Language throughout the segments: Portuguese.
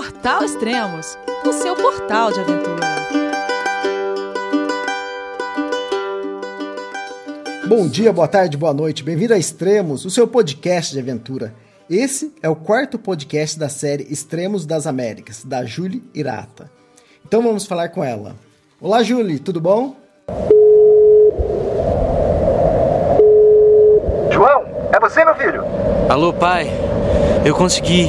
Portal Extremos, o seu portal de aventura. Bom dia, boa tarde, boa noite. Bem-vindo a Extremos, o seu podcast de aventura. Esse é o quarto podcast da série Extremos das Américas, da Julie Irata. Então vamos falar com ela. Olá, Julie, tudo bom? João, é você, meu filho? Alô, pai. Eu consegui.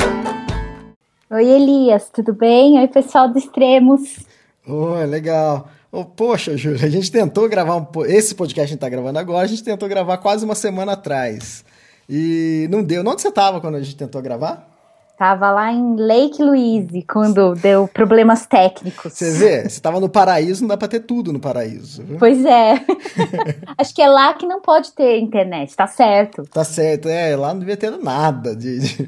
Oi, Elias, tudo bem? Oi, pessoal do Extremos. Oi, legal. Oh, poxa, Júlia, a gente tentou gravar um, esse podcast que a gente está gravando agora, a gente tentou gravar quase uma semana atrás. E não deu. Onde você estava quando a gente tentou gravar? Tava lá em Lake Louise, quando deu problemas técnicos. Você vê, você estava no paraíso, não dá para ter tudo no paraíso. Viu? Pois é. Acho que é lá que não pode ter internet, tá certo. Tá certo, é, lá não devia ter nada de, de,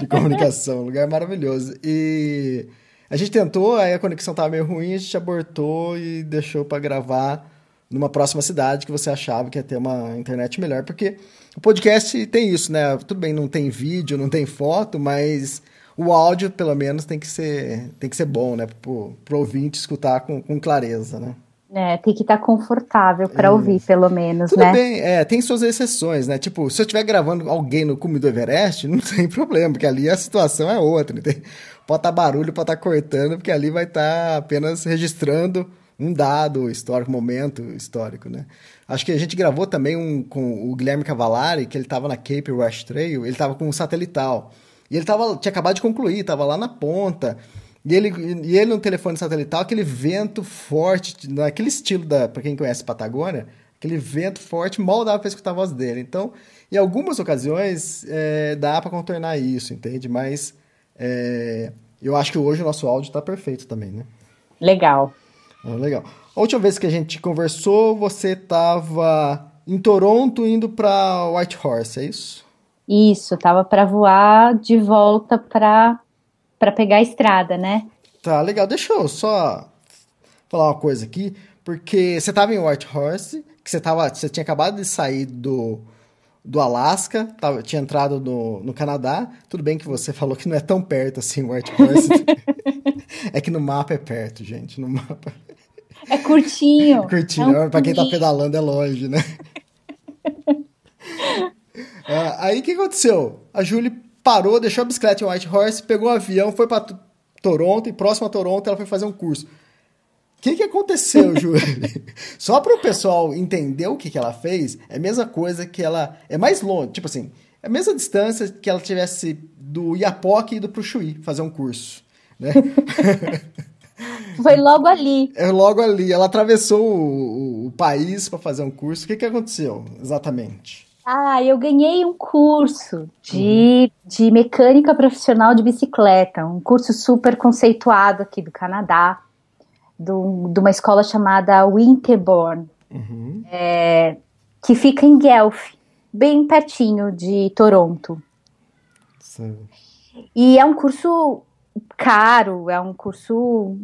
de comunicação, um lugar maravilhoso. E a gente tentou, aí a conexão tava meio ruim, a gente abortou e deixou para gravar numa próxima cidade que você achava que ia ter uma internet melhor, porque o podcast tem isso, né? Tudo bem, não tem vídeo, não tem foto, mas o áudio, pelo menos, tem que ser, tem que ser bom, né? Pro, pro ouvinte escutar com, com clareza, né? É, tem que estar confortável para ouvir, pelo menos, Tudo né? bem, é, tem suas exceções, né? Tipo, se eu estiver gravando alguém no cume do Everest, não tem problema, porque ali a situação é outra? Tem, pode estar tá barulho, pode estar tá cortando, porque ali vai estar tá apenas registrando um dado histórico, momento histórico, né? Acho que a gente gravou também um com o Guilherme Cavalari, que ele estava na Cape Rush Trail, ele estava com um satelital. E ele tava, tinha acabado de concluir, estava lá na ponta. E ele, e ele no telefone satelital, aquele vento forte, naquele estilo da, para quem conhece Patagônia, aquele vento forte, mal dava para escutar a voz dele. Então, em algumas ocasiões, é, dá para contornar isso, entende? Mas é, eu acho que hoje o nosso áudio está perfeito também, né? Legal. Ah, legal. A última vez que a gente conversou, você estava em Toronto indo para Whitehorse, é isso? Isso, tava para voar de volta para para pegar a estrada, né? Tá, legal. Deixa eu só falar uma coisa aqui, porque você estava em Whitehorse, que você tava, você tinha acabado de sair do do Alasca, tava, tinha entrado no, no Canadá. Tudo bem que você falou que não é tão perto assim, Whitehorse. é que no mapa é perto, gente. No mapa. É curtinho. É curtinho. É um pra quem tá pedalando é longe, né? ah, aí o que aconteceu? A Julie parou, deixou a bicicleta em Whitehorse, pegou um avião, foi para Toronto e próximo a Toronto ela foi fazer um curso. O que, que aconteceu, Julie? Só para o pessoal entender o que, que ela fez, é a mesma coisa que ela. É mais longe, tipo assim, é a mesma distância que ela tivesse do Iapoque e do Chuí fazer um curso. Né? Foi logo ali. É logo ali. Ela atravessou o, o país para fazer um curso. O que, que aconteceu exatamente? Ah, eu ganhei um curso de, uhum. de mecânica profissional de bicicleta, um curso super conceituado aqui do Canadá, do, de uma escola chamada Winterborn, uhum. é, que fica em Guelph, bem pertinho de Toronto. Sim. E é um curso caro, é um curso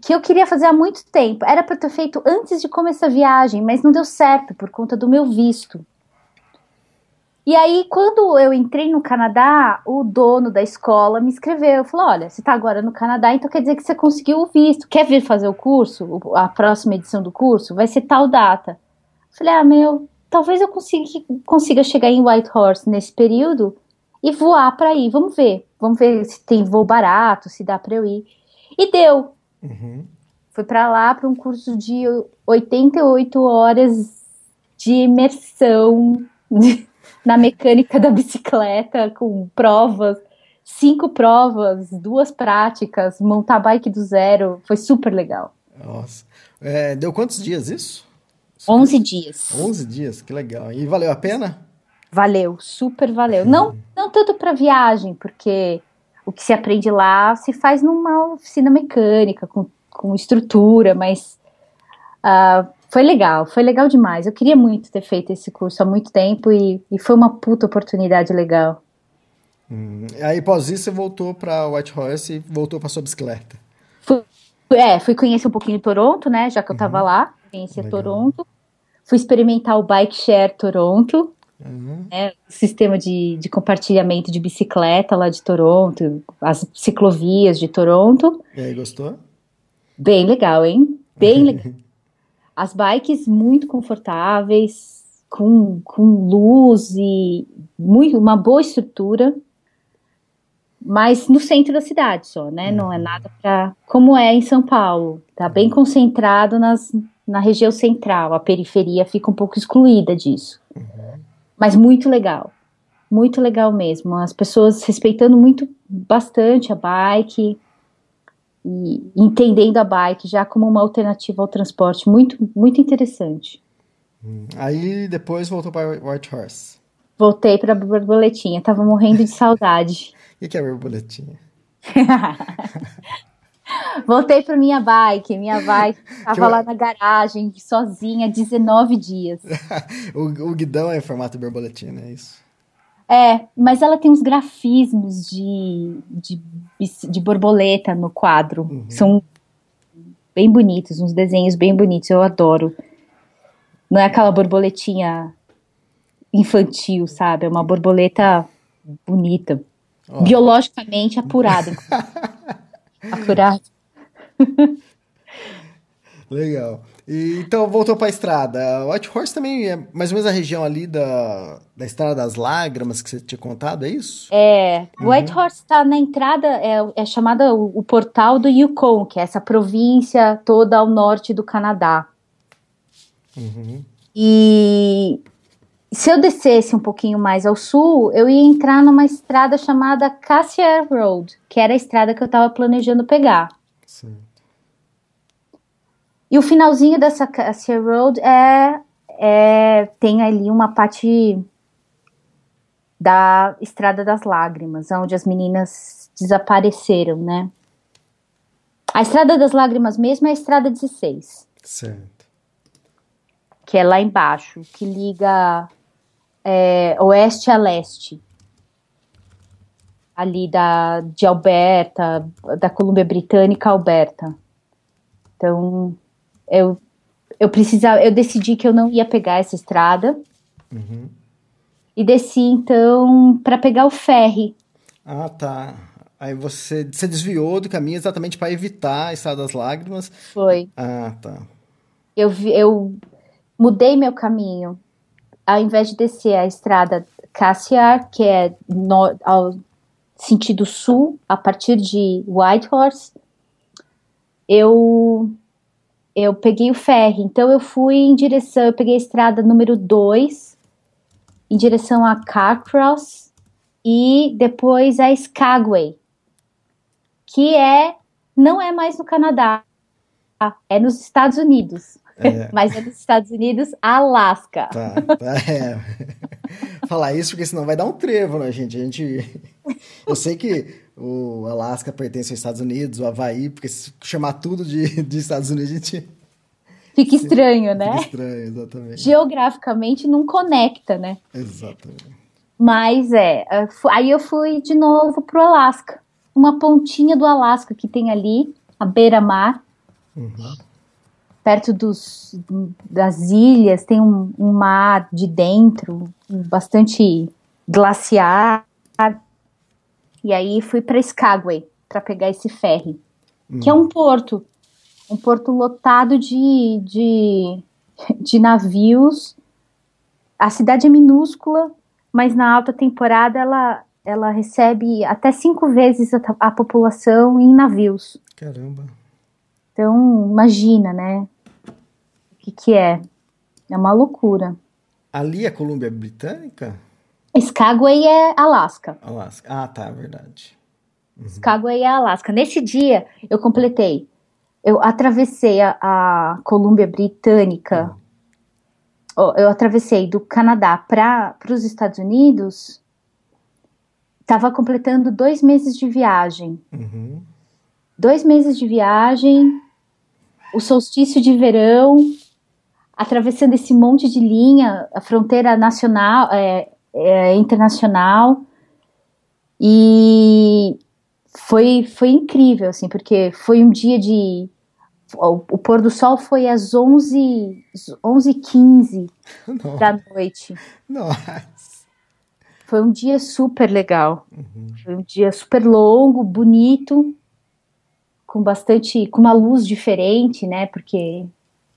que eu queria fazer há muito tempo. Era para ter feito antes de começar a viagem, mas não deu certo por conta do meu visto. E aí, quando eu entrei no Canadá, o dono da escola me escreveu, falou, olha, você está agora no Canadá, então quer dizer que você conseguiu o visto. Quer vir fazer o curso? A próxima edição do curso? Vai ser tal data. Eu falei, ah, meu, talvez eu consiga, consiga chegar em Whitehorse nesse período e voar para ir. Vamos ver. Vamos ver se tem voo barato, se dá para eu ir. E deu. Uhum. Fui para lá para um curso de 88 horas de imersão na mecânica da bicicleta, com provas, cinco provas, duas práticas, montar bike do zero. Foi super legal. Nossa. É, deu quantos dias isso? 11 dias. 11 dias, que legal. E valeu a pena? Valeu, super valeu. Não, não tanto para viagem, porque o que se aprende lá se faz numa oficina mecânica, com, com estrutura, mas uh, foi legal, foi legal demais. Eu queria muito ter feito esse curso há muito tempo e, e foi uma puta oportunidade legal. Hum, aí, após isso, você voltou para White Horse e voltou para sua bicicleta. Fui, é, fui conhecer um pouquinho Toronto, né? Já que eu tava uhum. lá, conheci Toronto. Fui experimentar o Bike Share Toronto, uhum. né, sistema de, de compartilhamento de bicicleta lá de Toronto, as ciclovias de Toronto. E aí, gostou? Bem legal, hein? Bem legal. As bikes muito confortáveis, com, com luz e muito, uma boa estrutura, mas no centro da cidade só, né? Uhum. Não é nada para. Como é em São Paulo, tá bem uhum. concentrado nas, na região central, a periferia fica um pouco excluída disso. Uhum. Mas muito legal, muito legal mesmo. As pessoas respeitando muito, bastante a bike e entendendo a bike já como uma alternativa ao transporte, muito, muito interessante. Hum. Aí depois voltou para White Horse. Voltei para a borboletinha, tava morrendo de saudade. O que é borboletinha? Voltei para minha bike, minha bike estava eu... lá na garagem, sozinha, 19 dias. o, o guidão é em formato borboletinha, é isso? É, mas ela tem uns grafismos de, de, de borboleta no quadro. Uhum. São bem bonitos, uns desenhos bem bonitos, eu adoro. Não é aquela borboletinha infantil, sabe? É uma borboleta bonita. Oh. Biologicamente apurada. Apurado. Legal. E, então, voltou para a estrada. White Horse também é mais ou menos a região ali da, da Estrada das Lágrimas que você tinha contado, é isso? É. Uhum. White Horse está na entrada, é, é chamada o, o, portal do Yukon, que é essa província toda ao norte do Canadá. Uhum. E se eu descesse um pouquinho mais ao sul, eu ia entrar numa estrada chamada Cassiar Road, que era a estrada que eu estava planejando pegar. E o finalzinho dessa Cassiar Road é, é tem ali uma parte da Estrada das Lágrimas, onde as meninas desapareceram, né? A Estrada das Lágrimas mesmo é a Estrada 16. Certo. Que é lá embaixo, que liga é, oeste a leste, ali da, de Alberta, da Colômbia Britânica a Alberta. Então, eu, eu precisava, eu decidi que eu não ia pegar essa estrada. Uhum. E desci, então, para pegar o ferry. Ah, tá. Aí você, você desviou do caminho exatamente para evitar a Estrada das Lágrimas. Foi. Ah, tá. Eu, eu mudei meu caminho ao invés de descer a estrada Cassiar, que é no, ao sentido sul, a partir de Whitehorse, eu eu peguei o ferry. Então eu fui em direção, eu peguei a estrada número 2 em direção a Carcross e depois a Skagway, que é não é mais no Canadá, é nos Estados Unidos. É. Mas é nos Estados Unidos, Alasca. Tá, tá, é. Falar isso porque senão vai dar um trevo, né, gente? A gente. Eu sei que o Alasca pertence aos Estados Unidos, o Havaí, porque se chamar tudo de, de Estados Unidos, a gente. Fica estranho, né? Fica estranho, exatamente. Geograficamente não conecta, né? Exatamente. Mas é, aí eu fui de novo pro Alasca. Uma pontinha do Alasca que tem ali, a beira-mar. Uhum perto dos, das ilhas, tem um, um mar de dentro, bastante glaciar. E aí fui para Skagway para pegar esse ferry, hum. que é um porto, um porto lotado de, de, de navios. A cidade é minúscula, mas na alta temporada ela, ela recebe até cinco vezes a, a população em navios. Caramba. Então, imagina, né? O que, que é? É uma loucura. Ali é Colômbia Britânica? Skagway é Alasca. Alasca. Ah, tá, verdade. Uhum. Skagway é Alasca. Nesse dia, eu completei. Eu atravessei a, a Colômbia Britânica. Uhum. Eu atravessei do Canadá para os Estados Unidos. estava completando dois meses de viagem. Uhum. Dois meses de viagem, o solstício de verão, atravessando esse monte de linha, a fronteira nacional, é, é, internacional. E foi, foi incrível, assim, porque foi um dia de. O, o pôr do sol foi às 11 11h15 Nossa. da noite. Nossa. Foi um dia super legal. Foi um dia super longo, bonito, com bastante. com uma luz diferente, né? Porque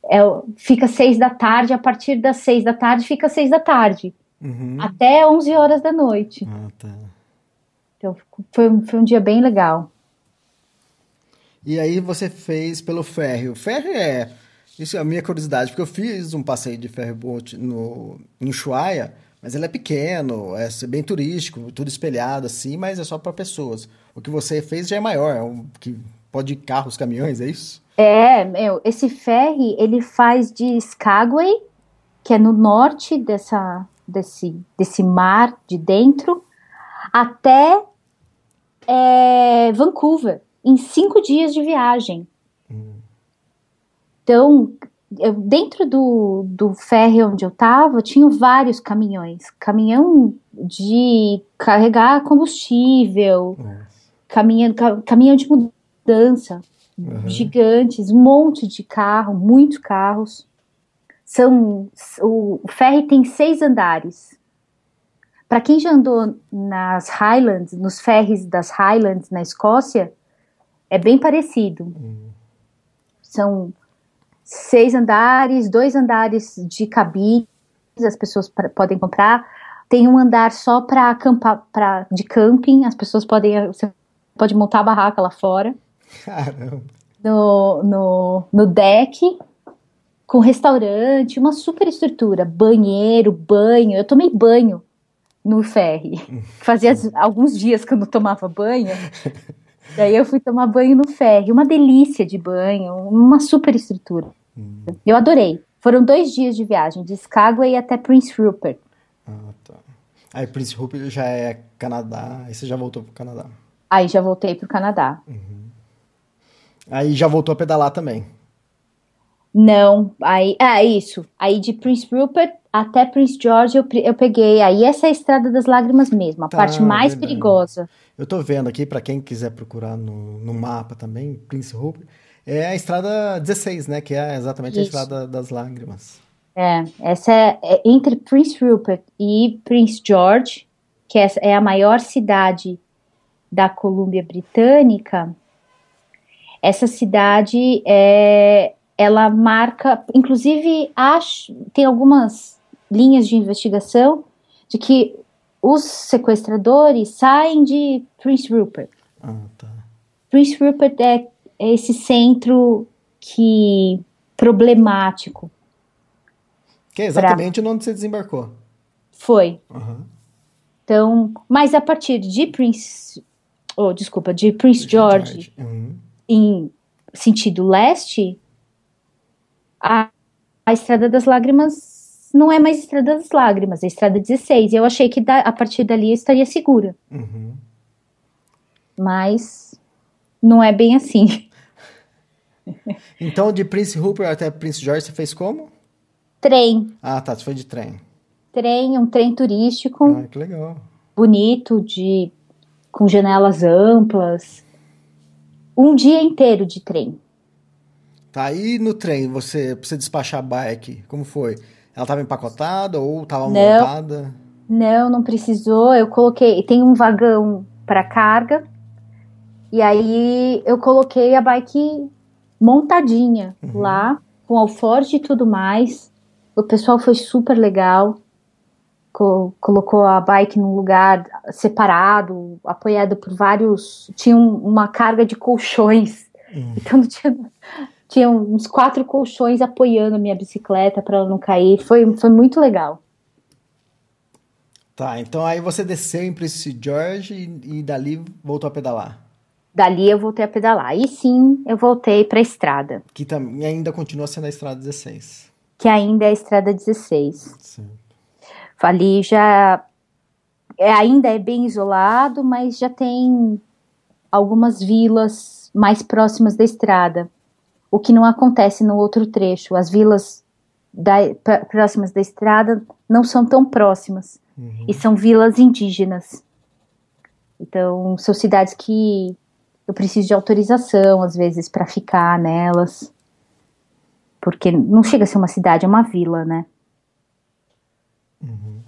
é, fica seis da tarde, a partir das seis da tarde fica seis da tarde. Uhum. Até 11 horas da noite. Ah, tá. Então foi, um- foi um dia bem legal. E aí você fez pelo ferry. O ferry é. Isso é a minha curiosidade, porque eu fiz um passeio de ferryboat no, em Ushuaia, mas ele é pequeno, é bem turístico, tudo espelhado assim, mas é só para pessoas. O que você fez já é maior, é um, que pode ir carros, caminhões, é isso? É, meu, esse ferry ele faz de Skagway, que é no norte dessa, desse, desse mar de dentro, até é, Vancouver, em cinco dias de viagem. Então, eu- dentro do, do ferry onde eu tava, tinha vários caminhões. Caminhão de carregar combustível, caminhão, ca- caminhão de mudança, gigantes, um monte de carro, muitos carros. São o, ferry tem seis andares. Para quem já andou nas Highlands, nos ferries das Highlands na Escócia, é bem parecido. São seis andares, dois andares de cabines, as pessoas podem comprar. Tem um andar só para acampar, de camping, as pessoas podem, você pode montar a barraca lá fora Caramba. no, no, no deck, com restaurante, uma super estrutura, banheiro, banho. Eu tomei banho no ferry. Fazia alguns dias que eu não tomava banho. Daí eu fui tomar banho no ferry. Uma delícia de banho, uma super estrutura. Eu adorei. Foram dois dias de viagem, de Skagway até Prince Rupert. Ah, tá. Aí Prince Rupert já é Canadá, aí você já voltou pro Canadá. Aí já voltei pro Canadá. Aí já voltou a pedalar também. Não, aí, é isso. Aí de Prince Rupert até Prince George eu, eu peguei. Aí essa é a Estrada das Lágrimas mesmo, a Tá, parte mais verdade. perigosa. Eu tô vendo aqui, pra quem quiser procurar no, no mapa também, Prince Rupert, é a estrada 16, né? Que é exatamente a Isso. estrada das lágrimas. É, essa é, é entre Prince Rupert e Prince George, que essa é a maior cidade da Colômbia Britânica. Essa cidade é, ela marca, inclusive acho, tem algumas linhas de investigação de que os sequestradores saem de Prince Rupert. Ah, tá. Prince Rupert é, é esse centro que problemático Que é exatamente onde você desembarcou. foi. Aham. Então, mas a partir de Prince, oh, desculpa, de Prince George Uhum. em sentido leste, a, a Estrada das Lágrimas não é mais Estrada das Lágrimas, é Estrada 16. Eu achei que da- a partir dali eu estaria segura, Uhum. mas não é bem assim. Então, de Prince Rupert até Prince George, você fez como? Trem, Ah, tá. Você foi de trem. trem, um trem turístico. Ah, que legal. bonito, de com janelas amplas. Um dia inteiro de trem. Tá, e no trem, você, você despachar a bike, como foi? Ela tava empacotada ou tava Não. montada? Não, não precisou. Eu coloquei, tem um vagão para carga. E aí eu coloquei a bike montadinha lá, com alforje e tudo mais. O pessoal foi super legal. Co- colocou a bike num lugar separado, apoiado por vários. Tinha um- uma carga de colchões. Então tinha, tinha uns quatro colchões apoiando a minha bicicleta para ela não cair. Foi, foi muito legal. Tá, então aí você desceu em Prince George e, e dali voltou a pedalar. Dali eu voltei a pedalar. Aí sim eu voltei para a estrada, Que também ainda continua sendo a estrada 16. que ainda é a estrada 16. Sim. Ali já é, ainda é bem isolado, mas já tem algumas vilas mais próximas da estrada, o que não acontece no outro trecho. As vilas da, próximas da estrada não são tão próximas uhum. e são vilas indígenas. Então, são cidades que eu preciso de autorização, às vezes, para ficar nelas. Porque não chega a ser uma cidade, é uma vila, né? Uhum.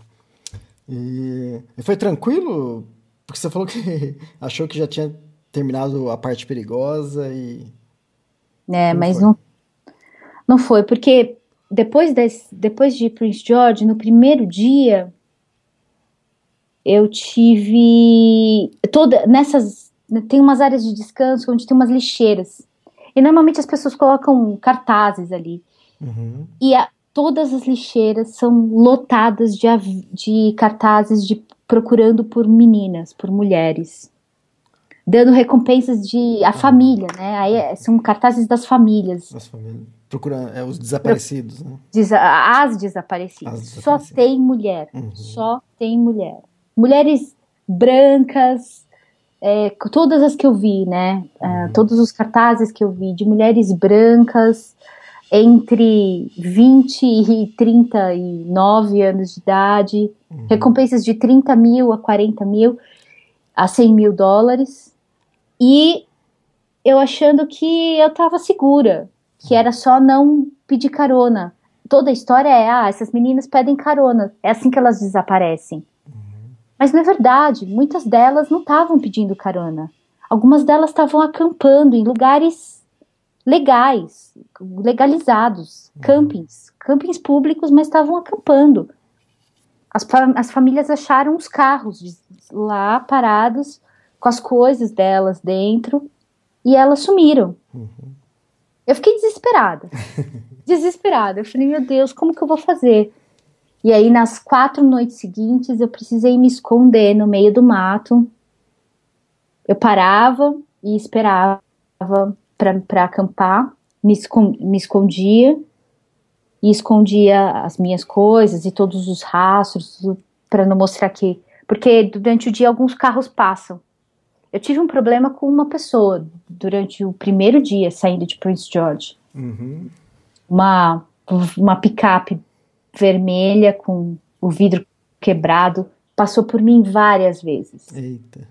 E, e foi tranquilo? Porque você falou que achou que já tinha terminado a parte perigosa e. É, Como mas foi? não, não foi, porque depois, desse, depois de Prince George, no primeiro dia, eu tive toda nessas tem umas áreas de descanso onde tem umas lixeiras e normalmente as pessoas colocam cartazes ali uhum. e a, todas as lixeiras são lotadas de, de cartazes de procurando por meninas, por mulheres, dando recompensas de a família, né? Aí é, são cartazes das famílias. As famílias. Procurando é, os desaparecidos, né? as desaparecidas. As desaparecidas. Só tem mulher. Uhum. Só tem mulher mulheres brancas, é, todas as que eu vi, né? Uh, todos os cartazes que eu vi de mulheres brancas entre 20 e 39 anos de idade, uhum. recompensas de 30 mil a 40 mil a 100 mil dólares, e eu achando que eu tava segura, que era só não pedir carona. Toda a história é, ah, essas meninas pedem carona, é assim que elas desaparecem. Mas não é verdade, muitas delas não estavam pedindo carona. Algumas delas estavam acampando em lugares legais, legalizados, uhum. campings, campings públicos, mas estavam acampando. As, as famílias acharam os carros lá parados com as coisas delas dentro e elas sumiram. Uhum. Eu fiquei desesperada. desesperada. Eu falei, meu Deus, como que eu vou fazer? E aí, nas quatro noites seguintes, eu precisei me esconder no meio do mato. Eu parava e esperava para acampar, me, me escondia e escondia as minhas coisas e todos os rastros para não mostrar que. Porque durante o dia alguns carros passam. Eu tive um problema com uma pessoa durante o primeiro dia saindo de Prince George. Uhum. Uma, uma picape vermelha com o vidro quebrado, passou por mim várias vezes. Eita.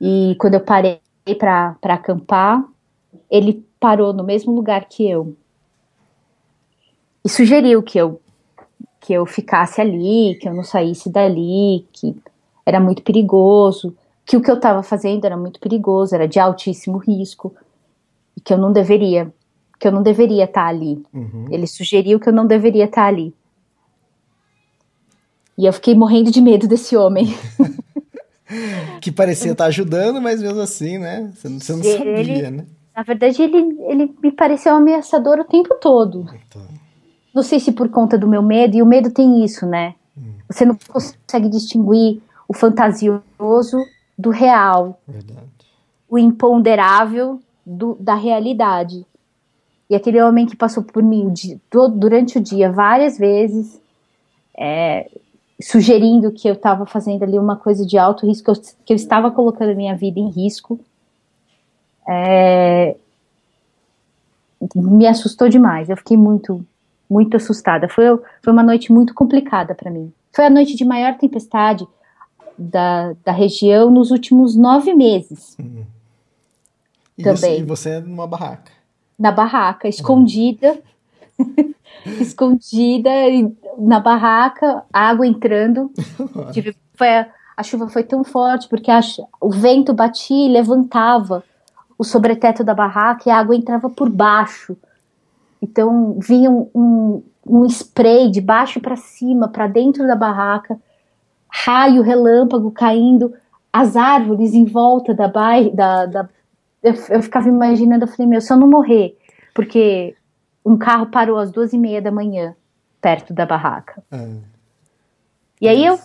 E quando eu parei para acampar, ele parou no mesmo lugar que eu. E sugeriu que eu que eu ficasse ali, que eu não saísse dali, que era muito perigoso, que o que eu estava fazendo era muito perigoso, era de altíssimo risco e que eu não deveria que eu não deveria estar tá ali. Uhum. Ele sugeriu que eu não deveria estar tá ali. E eu fiquei morrendo de medo desse homem. que parecia estar tá ajudando, mas mesmo assim, né? Você não, você não ele, sabia, né? Na verdade, ele, ele me pareceu ameaçador o tempo todo. Então. Não sei se por conta do meu medo, e o medo tem isso, né? Hum. Você não consegue distinguir o fantasioso do real. Verdade. O imponderável do, da realidade. E aquele homem que passou por mim todo, durante o dia várias vezes, é, sugerindo que eu estava fazendo ali uma coisa de alto risco, que eu estava colocando a minha vida em risco, é, me assustou demais. Eu fiquei muito, muito assustada. Foi, foi uma noite muito complicada para mim. Foi a noite de maior tempestade da, da região nos últimos nove meses. Uhum. E Também. Você, e você numa barraca na barraca, escondida, escondida na barraca, água entrando. foi a, a, chuva foi tão forte porque a, o vento batia e levantava o sobreteto da barraca e a água entrava por baixo. Então vinha um, um, um spray de baixo para cima, para dentro da barraca, raio, relâmpago caindo, as árvores em volta da, da, da, eu, eu ficava imaginando, eu falei, meu, se eu não morrer, porque um carro parou às duas e meia da manhã, perto da barraca. Ah. E aí eu,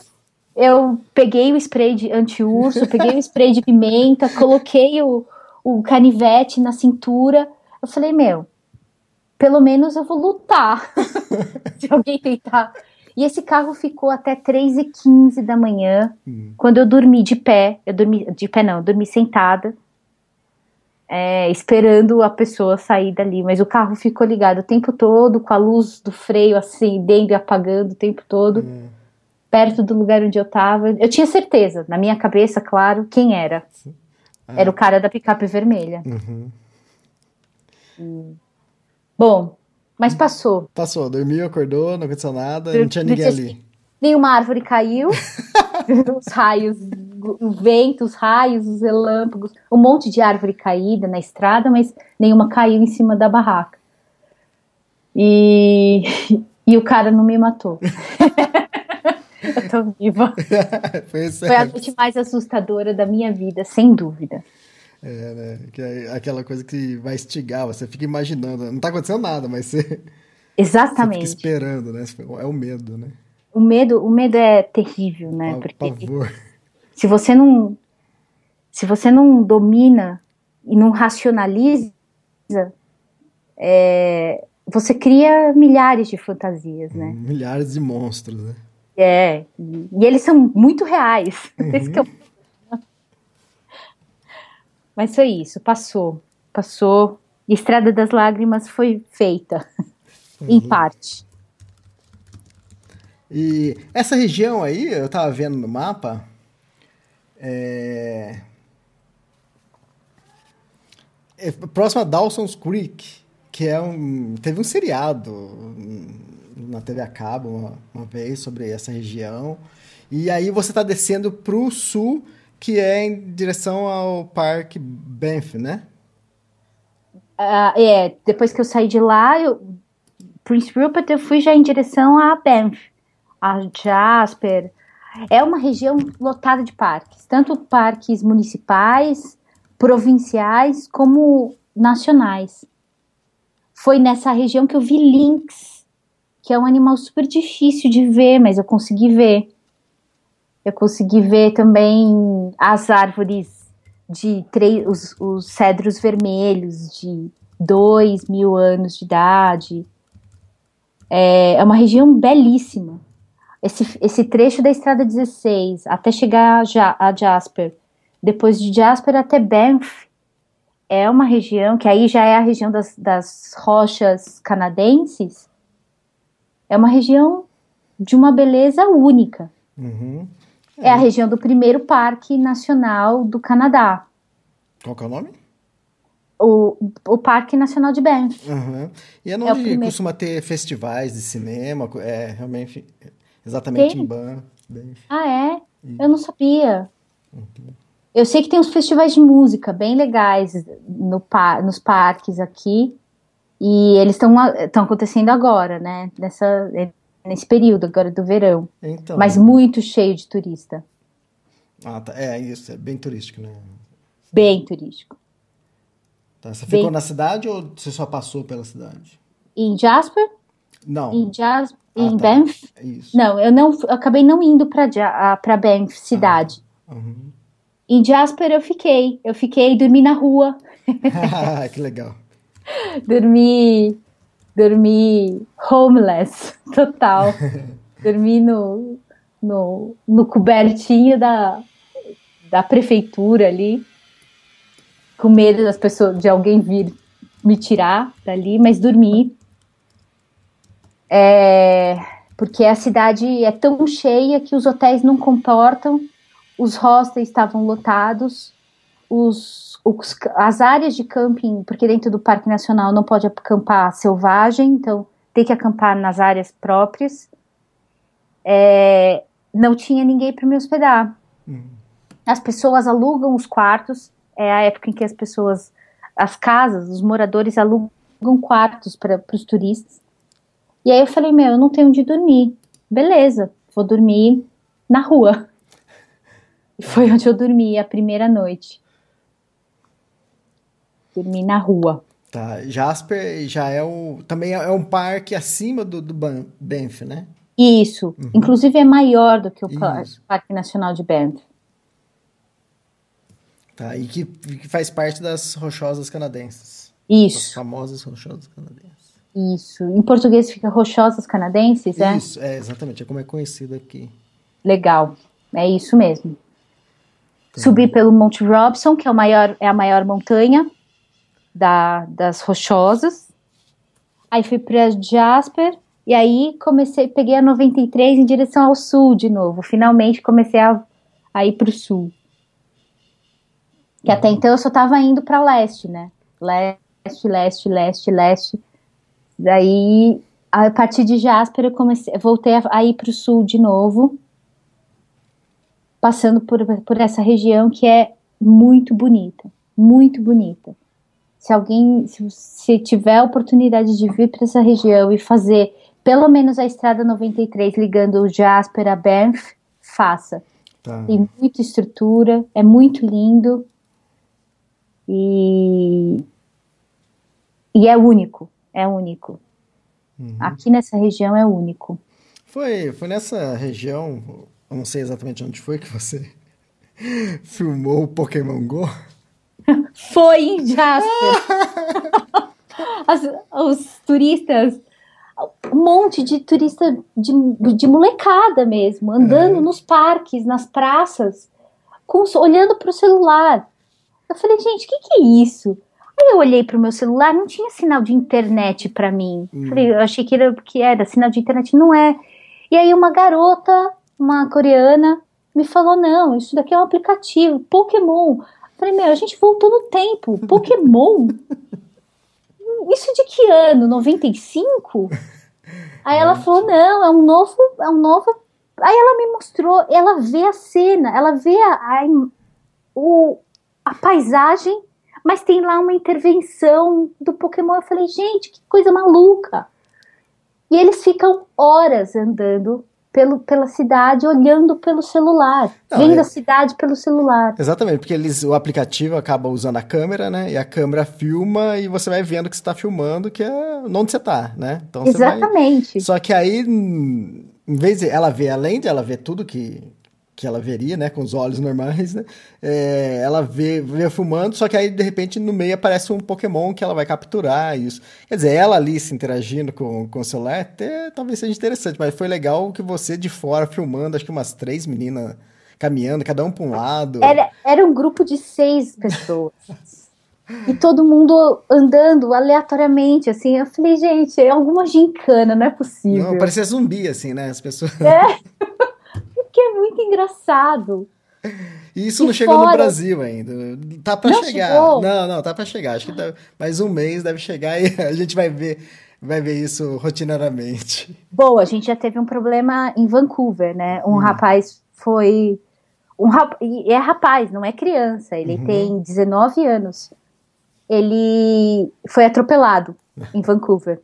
eu peguei o spray de anti-urso, peguei o spray de pimenta, coloquei o, o canivete na cintura. Eu falei, meu, pelo menos eu vou lutar. Se alguém tentar E esse carro ficou até 3 e 15 da manhã, quando eu dormi de pé. Eu dormi de pé não, eu dormi sentada, é, esperando a pessoa sair dali. Mas o carro ficou ligado o tempo todo, com a luz do freio acendendo e apagando o tempo todo, perto do lugar onde eu tava. Eu tinha certeza, na minha cabeça, claro, quem era. Era o cara da picape vermelha. Hum. Bom, mas passou. Passou, dormiu, acordou, não aconteceu nada, não tinha ninguém ali. Nenhuma árvore caiu, os raios, o vento, os raios, os relâmpagos, um monte de árvore caída na estrada, mas nenhuma caiu em cima da barraca. E, e o cara não me matou. Eu tô viva. Foi, Foi a noite mais assustadora da minha vida, sem dúvida. É, né? Que é aquela coisa que vai instigar, você fica imaginando. Não tá acontecendo nada, mas você, você fica Exatamente. esperando, né? É o medo, né? O medo, o medo é terrível, né? Pa- Porque Pavor. se você não se você não domina e não racionaliza, é, você cria milhares de fantasias, né? Milhares de monstros, né? É, e, e eles são muito reais. Esse que é o- Mas foi isso, passou, passou. E Estrada das Lágrimas foi feita, em parte. E essa região aí, eu tava vendo no mapa, é... é próxima a Dawson's Creek, que é um... teve um seriado na TV a cabo uma, uma vez sobre essa região. E aí você tá descendo pro sul, que é em direção ao Parque Banff, né? Ah, é, depois que eu saí de lá, eu, Prince Rupert, eu fui já em direção a Banff, a Jasper. É uma região lotada de parques, tanto parques municipais, provinciais, como nacionais. Foi nessa região que eu vi lynx, que é um animal super difícil de ver, mas eu consegui ver. Eu consegui ver também as árvores de três, os, os cedros vermelhos de dois mil anos de idade. É, é uma região belíssima. Esse, esse trecho da estrada 16 até chegar a, a Jasper, depois de Jasper até Banff, é uma região que aí já é a região das, das rochas canadenses. É uma região de uma beleza única. Uhum. É a região do primeiro parque nacional do Canadá, Qual que é o nome? o, o Parque Nacional de Banff. Uhum. E é É onde primeiro. costuma ter festivais de cinema, é realmente exatamente Tem? em Banff. Ah, é? Eu não sabia. Eu sei que tem uns festivais de música bem legais no par, nos parques aqui. E eles estão acontecendo agora, né? Nessa, nesse período agora do verão. Então, Mas muito cheio de turista. ah, tá. é isso, é bem turístico, né? Bem turístico. Tá, Você Bem- ficou na cidade ou você só passou pela cidade? Em Jasper? Não, Em, Jas Ah, em tá. Banff? isso. Não, eu não eu acabei não indo para Banff, cidade. Uhum. Em Jasper eu fiquei. Eu fiquei, dormi na rua. que legal. dormi dormi homeless total. Dormi no, no, no cobertinho da, da prefeitura ali com medo das pessoas de alguém vir me tirar dali mas dormi. É, porque a cidade é tão cheia que os hotéis não comportam os hostels estavam lotados os, os- as áreas de camping, porque dentro do Parque Nacional não pode acampar selvagem, então tem que acampar nas áreas próprias. É, não tinha ninguém para me hospedar. As pessoas alugam os quartos, é a época em que as pessoas, as casas, os moradores alugam quartos para os turistas. E aí eu falei, meu, eu não tenho onde dormir. Beleza, vou dormir na rua. E foi onde eu dormi a primeira noite. Dormi na rua. Tá, Jasper já é o. Também é um parque acima do, do Ban- Banff, né? Isso. Inclusive é maior do que o Isso. Parque Nacional de Banff. Tá, e que, que faz parte das rochosas canadenses. Isso. famosas rochosas canadenses. Isso. Em português fica Rochosas Canadenses, é? Isso, é exatamente, é como é conhecido aqui. Legal. É isso mesmo. Subi pelo Monte Robson, que é, o maior, é a maior montanha da, das Rochosas. Aí fui para Jasper e aí comecei, peguei a 93 em direção ao sul de novo. Finalmente comecei a, a ir para o sul. Que até então eu só estava indo para leste, né? Leste, leste, leste, leste. Daí, a partir de Jasper, eu comecei, voltei a, a ir para o sul de novo, passando por, por essa região que é muito bonita, muito bonita. Se alguém, se, se tiver a oportunidade de vir para essa região e fazer pelo menos a estrada 93 ligando o Jasper a Banff, faça. Tá. Tem muita estrutura, é muito lindo e, e é único, é único. Aqui nessa região é único. Foi, foi nessa região, eu não sei exatamente onde foi que você filmou o Pokémon Go. Foi em Jasper. As- os turistas, um monte de turista de, de molecada mesmo, andando Uhum. nos parques, nas praças, com, olhando para o celular. Eu falei, gente, o que, que é isso? Aí eu olhei para o meu celular, não tinha sinal de internet para mim. Falei, eu achei que era, que era sinal de internet, não é. E aí uma garota, uma coreana, me falou, não, isso daqui é um aplicativo, Pokémon. Falei, meu, a gente voltou no tempo. Pokémon? Isso de que ano? 95? Aí ela falou, não, é um novo, é um novo. Aí ela me mostrou, ela vê a cena, ela vê a, a, o, a paisagem, mas tem lá uma intervenção do Pokémon. Eu falei, gente, que coisa maluca. E eles ficam horas andando pelo, pela cidade, olhando pelo celular, Não, vendo é- a cidade pelo celular. Exatamente, porque eles, o aplicativo acaba usando a câmera, né? E a câmera filma e você vai vendo que você está filmando, que é onde você está, né? Então você vai- Exatamente. Só que aí, em vez de ela ver, além de ela ver tudo que, que ela veria, né, com os olhos normais, né, é, ela vê, vê filmando, só que aí, de repente, no meio aparece um Pokémon que ela vai capturar, isso. Quer dizer, ela ali se interagindo com, com o celular, até talvez seja interessante, mas foi legal que você de fora filmando, acho que umas três meninas caminhando, cada um para um lado. Era, era um grupo de seis pessoas. E todo mundo andando aleatoriamente, assim. Eu falei, gente, é alguma gincana, não é possível. Não, parecia zumbi, assim, né? As pessoas. Porque é muito engraçado. E isso E não chegou no fora- Brasil ainda. Tá pra Não chegar. chegou? Não, não, tá pra chegar. Acho que tá- mais um mês deve chegar e a gente vai ver, vai ver isso rotineiramente. Bom, a gente já teve um problema em Vancouver, né? Um rapaz foi. Um rap... É rapaz, não é criança. Ele tem 19 anos. Ele foi atropelado em Vancouver.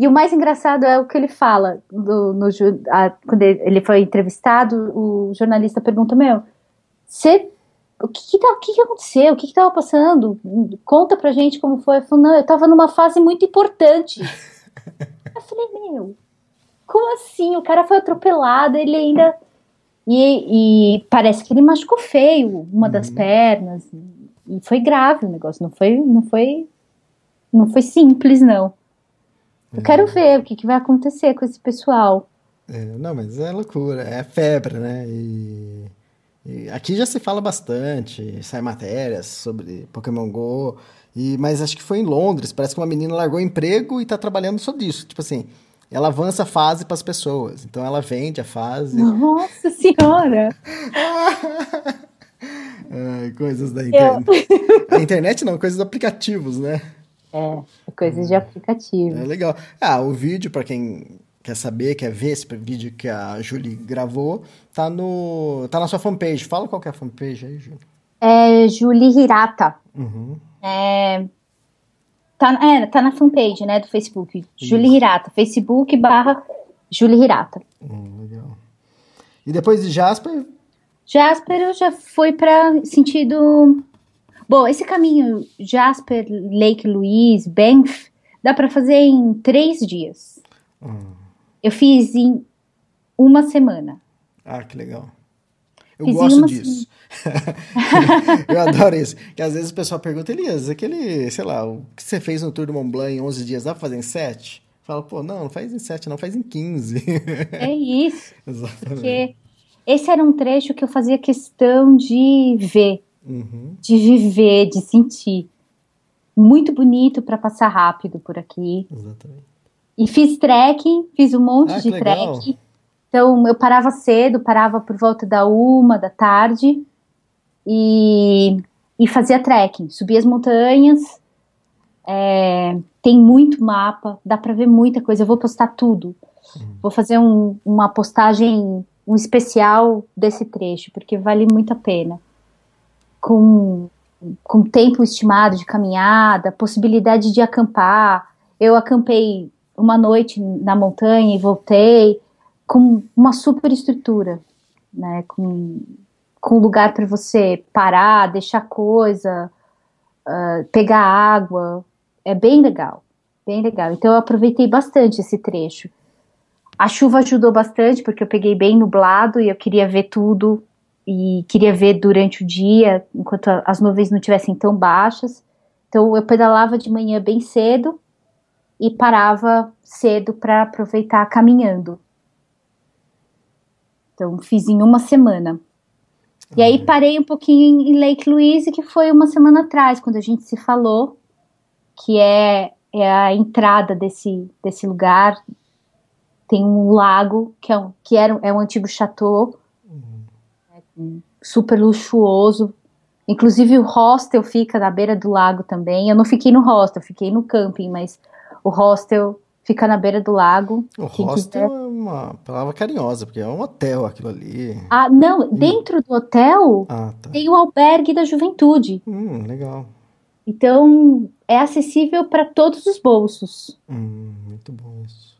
E o mais engraçado é o que ele fala. do- no a- quando ele foi entrevistado, o jornalista pergunta: Meu, você. O que, que, tá- o que, que aconteceu? O que estava passando? Conta pra gente como foi. Ele falou: Não, eu estava numa fase muito importante. eu falei: Meu, como assim? O cara foi atropelado, ele ainda. E, e parece que ele machucou feio uma das pernas. E foi grave o negócio, não foi, não foi, não foi simples, não. Eu quero ver o que, que vai acontecer com esse pessoal. É, não, mas é loucura, é febre, né? E, e aqui já se fala bastante, sai matérias sobre Pokémon Go. E, mas acho que foi em Londres, parece que uma menina largou o emprego e tá trabalhando só disso. Tipo assim, ela avança a fase para as pessoas. Então ela vende a fase. Nossa senhora! Ai, coisas da internet. A internet não, coisas dos aplicativos, né? É, é coisas de aplicativo. É legal. Ah, o vídeo, para quem quer saber, quer ver esse vídeo que a Julie gravou, tá no tá na sua fanpage. Fala qual que é a fanpage aí, Julie. É Julie Hirata. Uhum. É, tá, é, tá na fanpage, né, do Facebook. Julie Hirata. Facebook barra Julie Hirata. Hum, legal. E depois de Jasper, Jasper eu já fui para sentido. Bom, esse caminho Jasper, Lake Louise, Banff, dá para fazer em três dias. Eu fiz em uma semana. ah, que legal. Eu Fiz gosto disso. eu adoro isso. Que às vezes o pessoal pergunta, Elias, aquele, sei lá, o que você fez no Tour do Mont Blanc em 11 dias, dá pra fazer em 7? Fala, pô, não, não faz em 7, não, faz em 15. É isso. Exatamente. Porque esse era um trecho que eu fazia questão de ver, Uhum. de viver, de sentir. Muito bonito para passar rápido por aqui. Exatamente. E fiz trekking, fiz um monte Ah, de trekking. Então eu parava cedo, parava por volta da uma da tarde e, e fazia trekking. Subia as montanhas. é, tem muito mapa, dá para ver muita coisa. Eu vou postar tudo. Vou fazer um- uma postagem, um especial desse trecho, porque vale muito a pena. Com, com tempo estimado de caminhada, possibilidade de acampar. Eu acampei uma noite na montanha e voltei com uma super estrutura, né? Com, com lugar para você parar, deixar coisa, ah, pegar água. É bem legal, bem legal. Então eu aproveitei bastante esse trecho. A chuva ajudou bastante porque eu peguei bem nublado e eu queria ver tudo e queria ver durante o dia, enquanto as nuvens não estivessem tão baixas. Então eu pedalava de manhã bem cedo e parava cedo para aproveitar caminhando. Então fiz em uma semana. E aí parei um pouquinho em Lake Louise, que foi uma semana atrás, quando a gente se falou, que é, é a entrada desse, desse lugar. Tem um lago, que é um, que era, é um antigo chateau, super luxuoso. Inclusive o hostel fica na beira do lago também. Eu não fiquei no hostel, fiquei no camping, mas o hostel fica na beira do lago. O hostel quiser. é uma palavra carinhosa, porque é um hotel aquilo ali. Ah, não, dentro do hotel Ah, tá. tem o albergue da juventude. Hum, legal. Então é acessível para todos os bolsos. Hum, muito bom isso.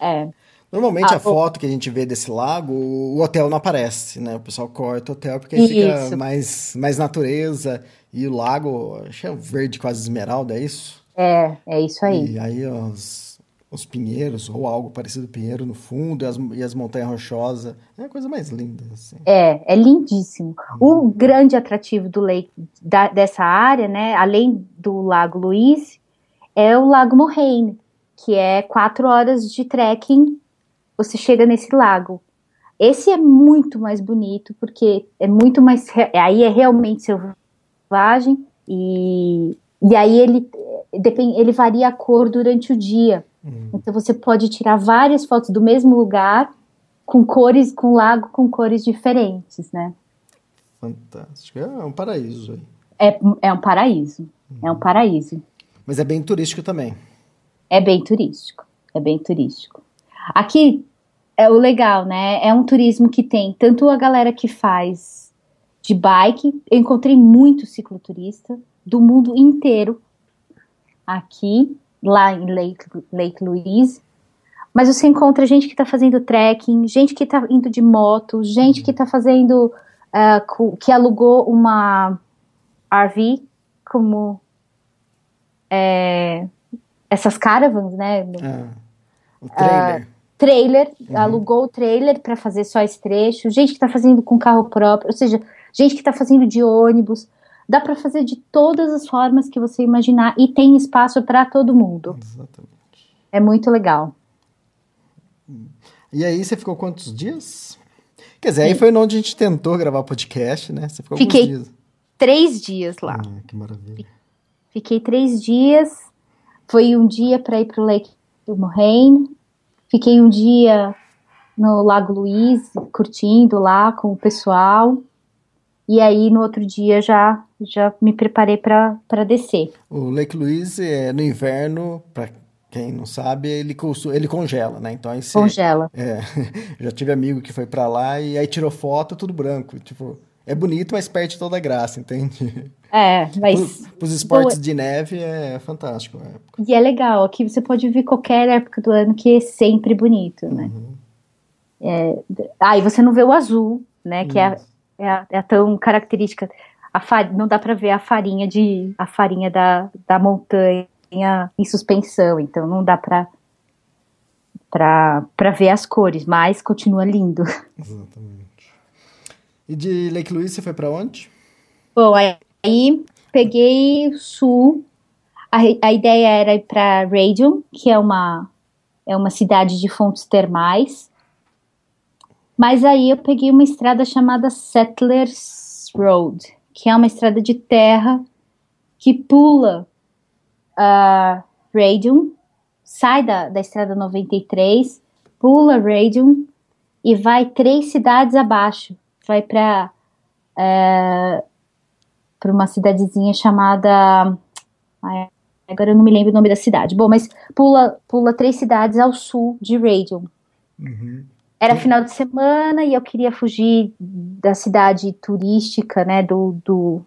É. Normalmente Ah, a foto que a gente vê desse lago, o hotel não aparece, né? O pessoal corta o hotel porque aí fica Isso. mais, mais natureza. E o lago, acho que é verde quase esmeralda, é isso? É, é isso aí. E aí os, os pinheiros, ou algo parecido com pinheiro no fundo, e as, e as montanhas rochosas. É a coisa mais linda, assim. É, é lindíssimo. O grande atrativo do lake, da- dessa área, né, além do Lago Luiz, é o Lago Moraine, que é quatro horas de trekking, você chega nesse lago. Esse é muito mais bonito, porque é muito mais. Aí é realmente selvagem, e, e aí ele, depende, ele varia a cor durante o dia. Então você pode tirar várias fotos do mesmo lugar com cores, com lago com cores diferentes, né? Fantástico. É um paraíso aí. É, é um paraíso. É um paraíso. Mas é bem turístico também. É bem turístico. É bem turístico. Aqui é o legal, né? É um turismo que tem tanto a galera que faz de bike. Eu encontrei muito cicloturista do mundo inteiro aqui, lá em Lake, Lake Louise. Mas você encontra gente que está fazendo trekking, gente que está indo de moto, gente que está fazendo. cu- que alugou uma RV como. é, essas caravans, né? Ah, o trailer. Trailer, alugou o trailer para fazer só esse trecho, gente que está fazendo com carro próprio, ou seja, gente que está fazendo de ônibus. Dá para fazer de todas as formas que você imaginar e tem espaço para todo mundo. Exatamente. É muito legal. E aí, você ficou quantos dias? Quer dizer, aí foi onde a gente tentou gravar podcast, né? Você ficou Fiquei. alguns dias. Três dias lá. Ah, que maravilha. Fiquei três dias. Foi um dia para ir para o Lake do Moraine. Fiquei um dia no Lago Luiz, curtindo lá com o pessoal. E aí, no outro dia, já, já me preparei para descer. O Lake Louise, é, no inverno, pra quem não sabe, ele, ele congela, né? Então aí você... Congela. É, já tive amigo que foi pra lá e aí tirou foto, tudo branco. Tipo, é bonito, mas perde toda a graça, entende? É, mas. Para os esportes de neve é fantástico. E é legal, aqui você pode ver qualquer época do ano que é sempre bonito, né? É, ah, e você não vê o azul, né? Que é, é, a- é a tão característica. A fa- não dá para ver a farinha de a farinha da, da montanha em suspensão, então não dá para para ver as cores, mas continua lindo. Exatamente. E de Lake Louise você foi para onde? Bom, aí peguei o sul. A, a ideia era ir para Radium, que é uma, é uma cidade de fontes termais. Mas aí eu peguei uma estrada chamada Settlers Road, que é uma estrada de terra que pula uh, Radium, sai da, da estrada 93, pula Radium e vai três cidades abaixo. Vai para uh, para uma cidadezinha chamada. Ai, agora eu não me lembro o nome da cidade. Bom, mas pula, pula três cidades ao sul de Radium. Uhum. Era final de semana e eu queria fugir da cidade turística, né? Do, do,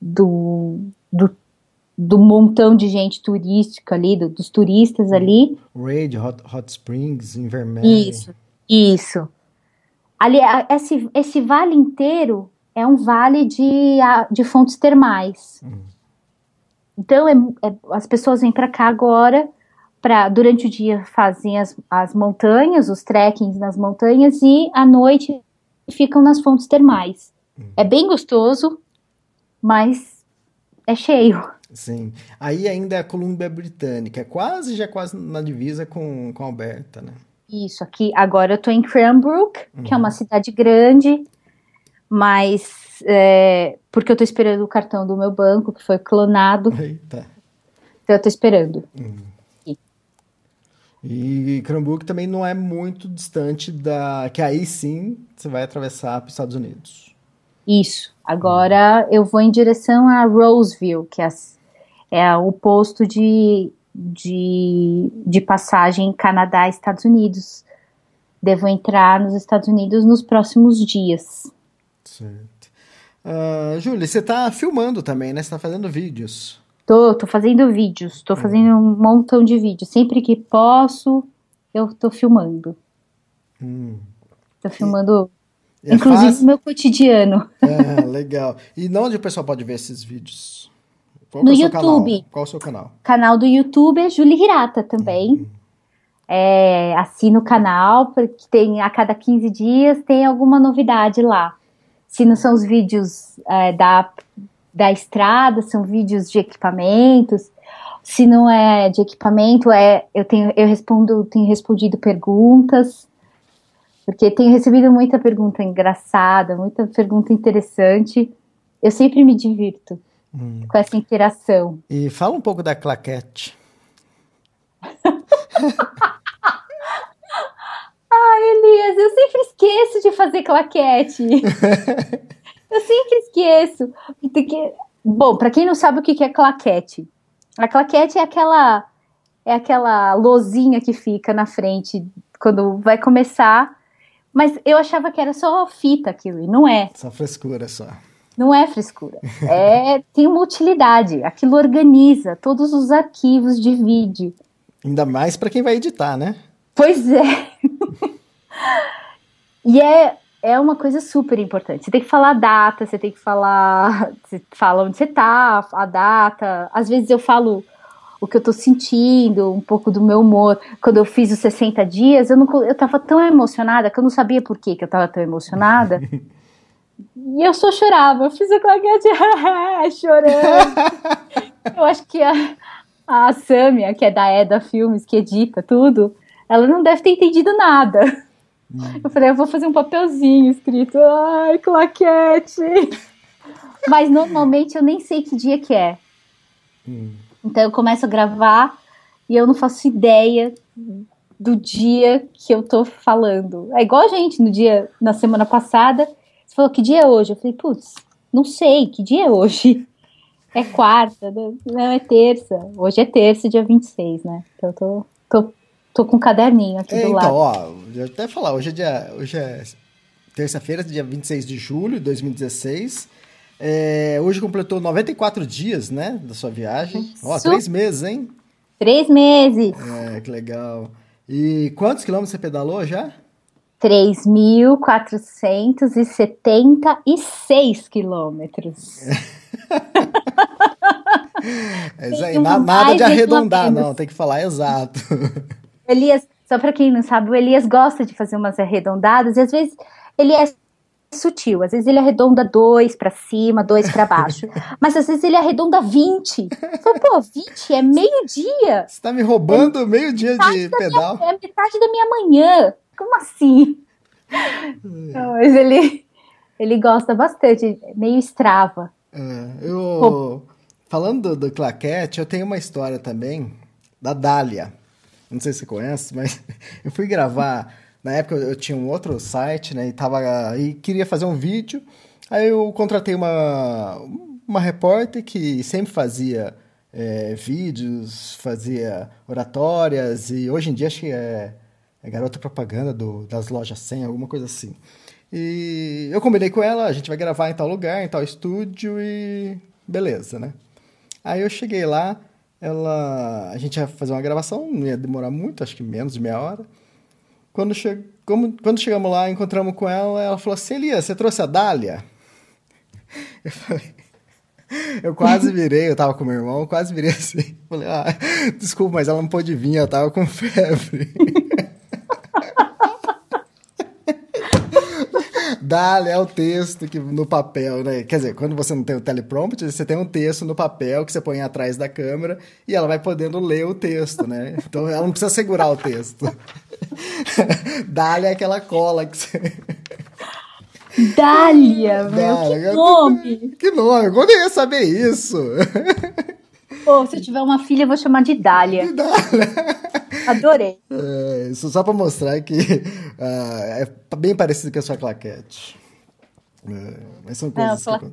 do, do, do montão de gente turística ali, do, dos turistas ali. Raid, Hot, Hot Springs, Invermere. Isso, isso. Ali, esse, esse vale inteiro é um vale de, de fontes termais. Uhum. Então, é, é, as pessoas vêm para cá agora, pra, durante o dia fazem as, as montanhas, os trekkings nas montanhas, e à noite ficam nas fontes termais. Uhum. É bem gostoso, mas é cheio. Sim. Aí ainda é a Colômbia Britânica, é quase, já quase na divisa com, com Alberta, né? Isso, aqui agora eu tô em Cranbrook, uhum. que é uma uhum. cidade grande, mas é, porque eu tô esperando o cartão do meu banco, que foi clonado. Eita. Então eu tô esperando. Uhum. E, Cranbrook também não é muito distante da. Que aí sim você vai atravessar para os Estados Unidos. Isso. Agora eu vou em direção a Roseville, que é, é o posto de, de, de passagem Canadá Estados Unidos. Devo entrar nos Estados Unidos nos próximos dias. Certo. Uh, Júlia, você está filmando também, né? Você tá fazendo vídeos. Tô, tô fazendo vídeos. Tô hum. fazendo um montão de vídeos. Sempre que posso, eu tô filmando. Hum. Tô filmando, e, é inclusive, faz... meu cotidiano. É, legal. E onde o pessoal pode ver esses vídeos? Qual no é YouTube. Canal? Qual é o seu canal? Canal do YouTube é Julie Hirata também. Hum. É, assina o canal, porque tem a cada 15 dias tem alguma novidade lá se não são os vídeos é, da, da estrada, são vídeos de equipamentos. Se não é de equipamento, é eu tenho eu respondo, tenho respondido perguntas, porque tenho recebido muita pergunta engraçada, muita pergunta interessante. Eu sempre me divirto hum. com essa interação. E fala um pouco da claquete. Ah, Elias, eu sempre esqueço de fazer claquete. eu sempre esqueço. Porque... Bom, para quem não sabe o que é claquete, a claquete é aquela é aquela lozinha que fica na frente quando vai começar. Mas eu achava que era só fita aquilo, e não é. Só frescura, só. Não é frescura. É, tem uma utilidade. Aquilo organiza todos os arquivos de vídeo. Ainda mais para quem vai editar, né? Pois é. e é, é uma coisa super importante. Você tem que falar a data, você tem que falar. Você fala onde você tá, a data. Às vezes eu falo o que eu tô sentindo, um pouco do meu humor. Quando eu fiz os 60 dias, eu, não, eu tava tão emocionada que eu não sabia por que, que eu tava tão emocionada. e eu só chorava. Eu fiz a claquete chorando. eu acho que a, a Samia, que é da Eda Filmes, que edita tudo, ela não deve ter entendido nada. Hum. Eu falei, eu vou fazer um papelzinho escrito, ai, claquete. Mas normalmente eu nem sei que dia que é. Hum. Então eu começo a gravar e eu não faço ideia do dia que eu tô falando. É igual a gente no dia, na semana passada, você falou que dia é hoje? Eu falei, putz, não sei, que dia é hoje? É quarta, né? não, é terça. Hoje é terça, dia 26, né? Então eu tô, tô Tô com um caderninho aqui é, do então, lado. Então, ó, eu até falar, hoje é dia. Hoje é terça-feira, dia 26 de julho de 2016. É, hoje completou 94 dias, né, da sua viagem. Isso. Ó, três meses, hein? Três meses. É, que legal. E quantos quilômetros você pedalou já? 3.476 quilômetros. É isso aí, nada de arredondar, não, tem que falar exato. Elias, só para quem não sabe, o Elias gosta de fazer umas arredondadas e às vezes ele é sutil. Às vezes ele arredonda dois para cima, dois para baixo. Mas às vezes ele arredonda 20. Falo, pô, 20 é meio-dia. Você tá me roubando é meio-dia de pedal? Minha, é metade da minha manhã. Como assim? Não, mas ele, ele gosta bastante, meio estrava. É, eu, falando do, do claquete, eu tenho uma história também da Dália. Não sei se você conhece, mas eu fui gravar. Na época eu tinha um outro site, né? E, tava, e queria fazer um vídeo. Aí eu contratei uma, uma repórter que sempre fazia é, vídeos, fazia oratórias, e hoje em dia acho que é, é garota propaganda do, das lojas 100, alguma coisa assim. E eu combinei com ela, a gente vai gravar em tal lugar, em tal estúdio e beleza, né? Aí eu cheguei lá, ela, a gente ia fazer uma gravação, não ia demorar muito, acho que menos de meia hora. Quando, che... Como... Quando chegamos lá, encontramos com ela, ela falou assim, Elias, você trouxe a Dália? Eu falei... Eu quase virei, eu tava com meu irmão, quase virei assim. Falei, ah, desculpa, mas ela não pôde vir, eu tava com febre. Dá é o texto que, no papel, né? Quer dizer, quando você não tem o teleprompter, você tem um texto no papel que você põe atrás da câmera e ela vai podendo ler o texto, né? Então ela não precisa segurar o texto. Dália é aquela cola que você. Dália, Dália, que nome! Que nome, quando eu ia saber isso? Pô, se eu tiver uma filha, eu vou chamar de Dália. De Dália. Adorei. É, isso só para mostrar que uh, é bem parecido com a sua claquete. É, mas são coisas Não, que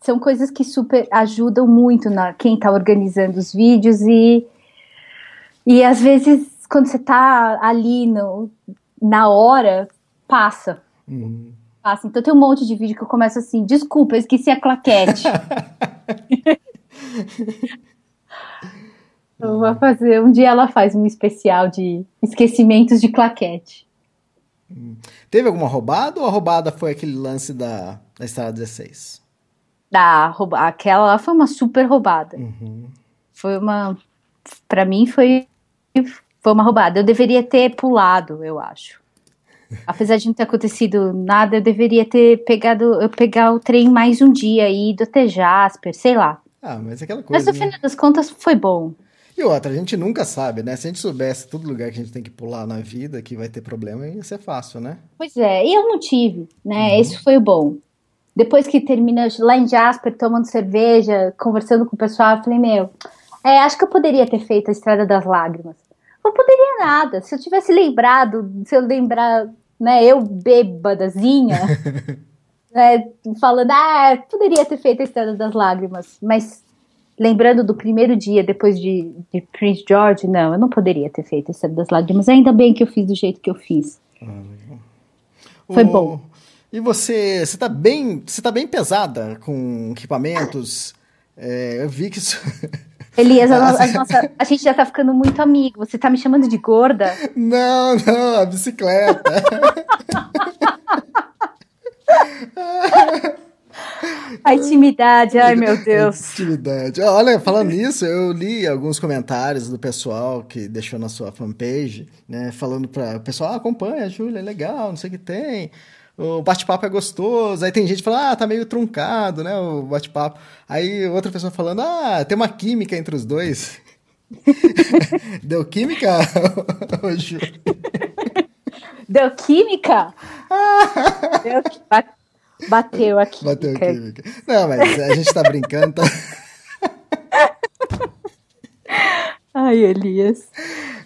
São coisas que super ajudam muito na quem está organizando os vídeos e e às vezes quando você está ali no, na hora passa. Uhum. Passa. Então tem um monte de vídeo que eu começo assim, desculpa, eu esqueci a claquete. Eu vou fazer. Um dia ela faz um especial de esquecimentos de claquete. Teve alguma roubada ou a roubada foi aquele lance da, da Estrada 16? Da, rouba, aquela lá foi uma super roubada. Uhum. Foi uma. Pra mim foi, foi uma roubada. Eu deveria ter pulado, eu acho. Apesar de não ter acontecido nada, eu deveria ter pegado, eu pegar o trem mais um dia e ido até Jasper, sei lá. Ah, mas aquela coisa. Mas no né? final das contas foi bom. E outra, a gente nunca sabe, né? Se a gente soubesse todo lugar que a gente tem que pular na vida, que vai ter problema, ia ser fácil, né? Pois é, e eu não tive, né? Uhum. Esse foi o bom. Depois que termina lá em Jasper, tomando cerveja, conversando com o pessoal, eu falei, meu, é, acho que eu poderia ter feito a Estrada das Lágrimas. Não poderia nada. Se eu tivesse lembrado, se eu lembrar, né, eu bêbadazinha, né, falando, ah, poderia ter feito a Estrada das Lágrimas, mas lembrando do primeiro dia depois de, de, Prince George, não, eu não poderia ter feito essa das lágrimas. Ainda bem que eu fiz do jeito que eu fiz. Ah, Foi o... bom. E você, você tá bem, você tá bem pesada com equipamentos. É, eu vi que isso. Elias, a, a, nossa, a gente já tá ficando muito amigo. Você tá me chamando de gorda? Não, não, a bicicleta. A intimidade, ai meu Deus. Intimidade. Olha, falando nisso, eu li alguns comentários do pessoal que deixou na sua fanpage, né? Falando para o pessoal, ah, acompanha, Júlia, é legal, não sei o que tem. O bate-papo é gostoso. Aí tem gente falando, ah, tá meio truncado, né? O bate-papo. Aí outra pessoa falando, ah, tem uma química entre os dois. Deu química, Júlia? Deu química? Deu química. Bateu aqui. Bateu aqui. Não, mas a gente tá brincando. Tá... Ai, Elias.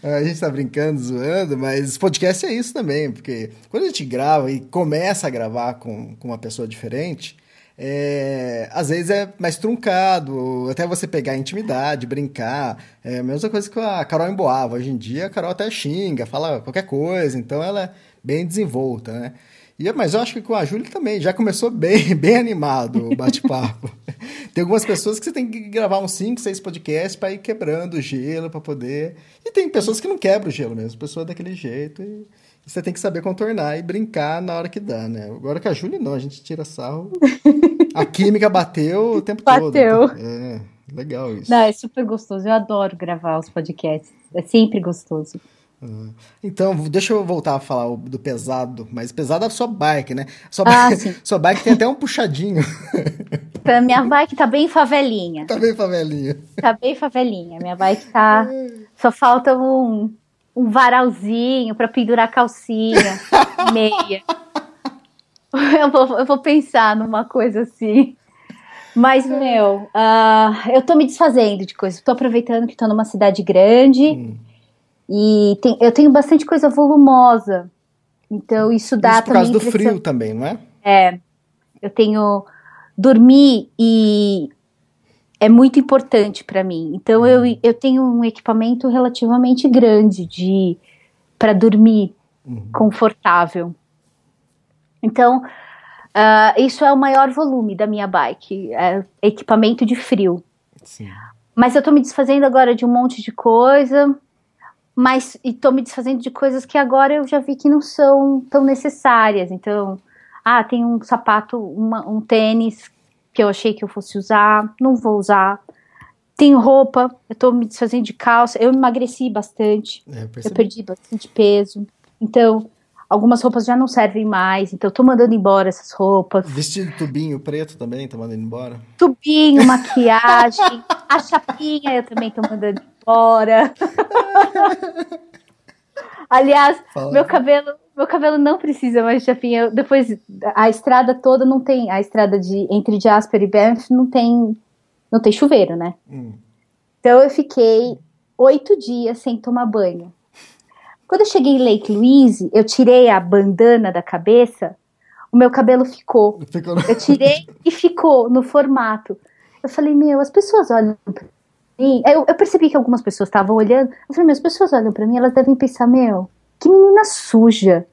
A gente tá brincando, zoando, mas podcast é isso também, porque quando a gente grava e começa a gravar com, com uma pessoa diferente, é, às vezes é mais truncado, até você pegar a intimidade, brincar. É a mesma coisa que a Carol emboava. Hoje em dia a Carol até xinga, fala qualquer coisa, então ela é bem desenvolta, né? E, mas eu acho que com a Júlia também, já começou bem, bem animado o bate-papo. tem algumas pessoas que você tem que gravar uns 5, 6 podcasts para ir quebrando o gelo, para poder. E tem pessoas que não quebram o gelo mesmo, pessoa daquele jeito. E você tem que saber contornar e brincar na hora que dá, né? Agora com a Júlia, não, a gente tira sarro. a química bateu o tempo bateu. todo. Bateu. É, legal isso. Não, é super gostoso. Eu adoro gravar os podcasts. É sempre gostoso. Então, deixa eu voltar a falar do pesado, mas pesado é a sua bike, né? Sua, Ah, bike, sua bike tem até um puxadinho. Minha bike tá bem favelinha. tá bem favelinha. Tá bem favelinha. Minha bike tá. Só falta um, um varalzinho pra pendurar calcinha, meia. Eu vou, eu vou pensar numa coisa assim. Mas, meu, ah, eu tô me desfazendo de coisas. Tô aproveitando que tô numa cidade grande e tem- eu tenho bastante coisa volumosa. Então, isso dá Isso por também. causa do impressão- frio também, não é? é, eu tenho dormir e é muito importante para mim. Então eu, eu tenho um equipamento relativamente grande de para dormir confortável. Então ah, isso é o maior volume da minha bike, é equipamento de frio. Sim. Mas eu tô me desfazendo agora de um monte de coisa, mas e tô me desfazendo de coisas que agora eu já vi que não são tão necessárias. Então, ah, tem um sapato, uma- um tênis que eu achei que eu fosse usar, não vou usar. Tem roupa, eu tô me desfazendo de calça, eu emagreci bastante, É, eu eu perdi bastante peso. Então, algumas roupas já não servem mais, então eu tô mandando embora essas roupas. Vestido tubinho preto também, tá mandando embora. Tubinho, maquiagem, a chapinha eu também tô mandando embora. Aliás, Fala. meu cabelo, meu cabelo não precisa mais de chapinha. Depois a estrada toda não tem, a estrada de entre Jasper e Banff não tem, não tem chuveiro, né? Hum. Então eu fiquei oito dias sem tomar banho. Quando eu cheguei em Lake Louise, eu tirei a bandana da cabeça, o meu cabelo ficou. Ficou Eu tirei e ficou no formato. Eu falei, meu, as pessoas olham pra mim. Eu, eu percebi que algumas pessoas estavam olhando. Eu falei, as pessoas olham pra mim, elas devem pensar, meu, que menina suja.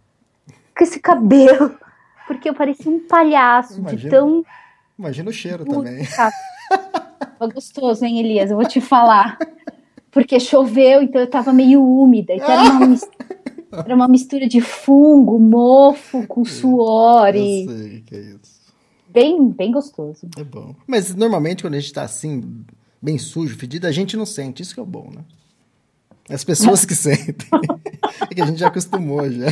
Com esse cabelo. Porque eu parecia um palhaço de Imagina. tão. Imagina o cheiro também. Foi gostoso, hein, Elias? Eu vou te falar. Porque choveu, então eu tava meio úmida. Então era uma mistura, era uma mistura de fungo, mofo com suor Eu e sei que é isso. bem, bem gostoso. É bom. Mas normalmente quando a gente tá assim, bem sujo, fedido, a gente não sente. Isso que é o bom, né? As pessoas que sentem. É que a gente já acostumou já.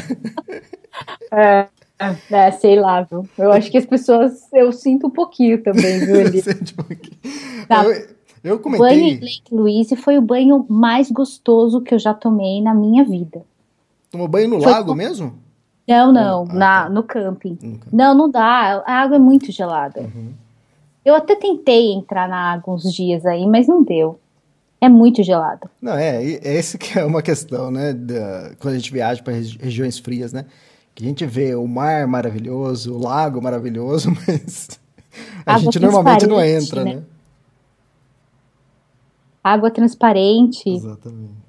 É, sei lá, viu? Eu acho que as pessoas. Eu sinto um pouquinho também, viu? Sente um pouquinho. Tá. Eu, eu O banho em comentei. Lake Louise foi o banho mais gostoso que eu já tomei na minha vida. Tomou banho no Foi lago com- mesmo? Não, não, Ah, na, tá. no camping. Nunca. Não, não dá. A água é muito gelada. Uhum. Eu até tentei entrar na água uns dias aí, mas não deu. É muito gelada. Não, é, é esse que é uma questão, né? da- quando a gente viaja para regiões frias, né? Que a gente vê o mar maravilhoso, o lago maravilhoso, mas a Água gente normalmente não entra, né? né? Água transparente. Exatamente.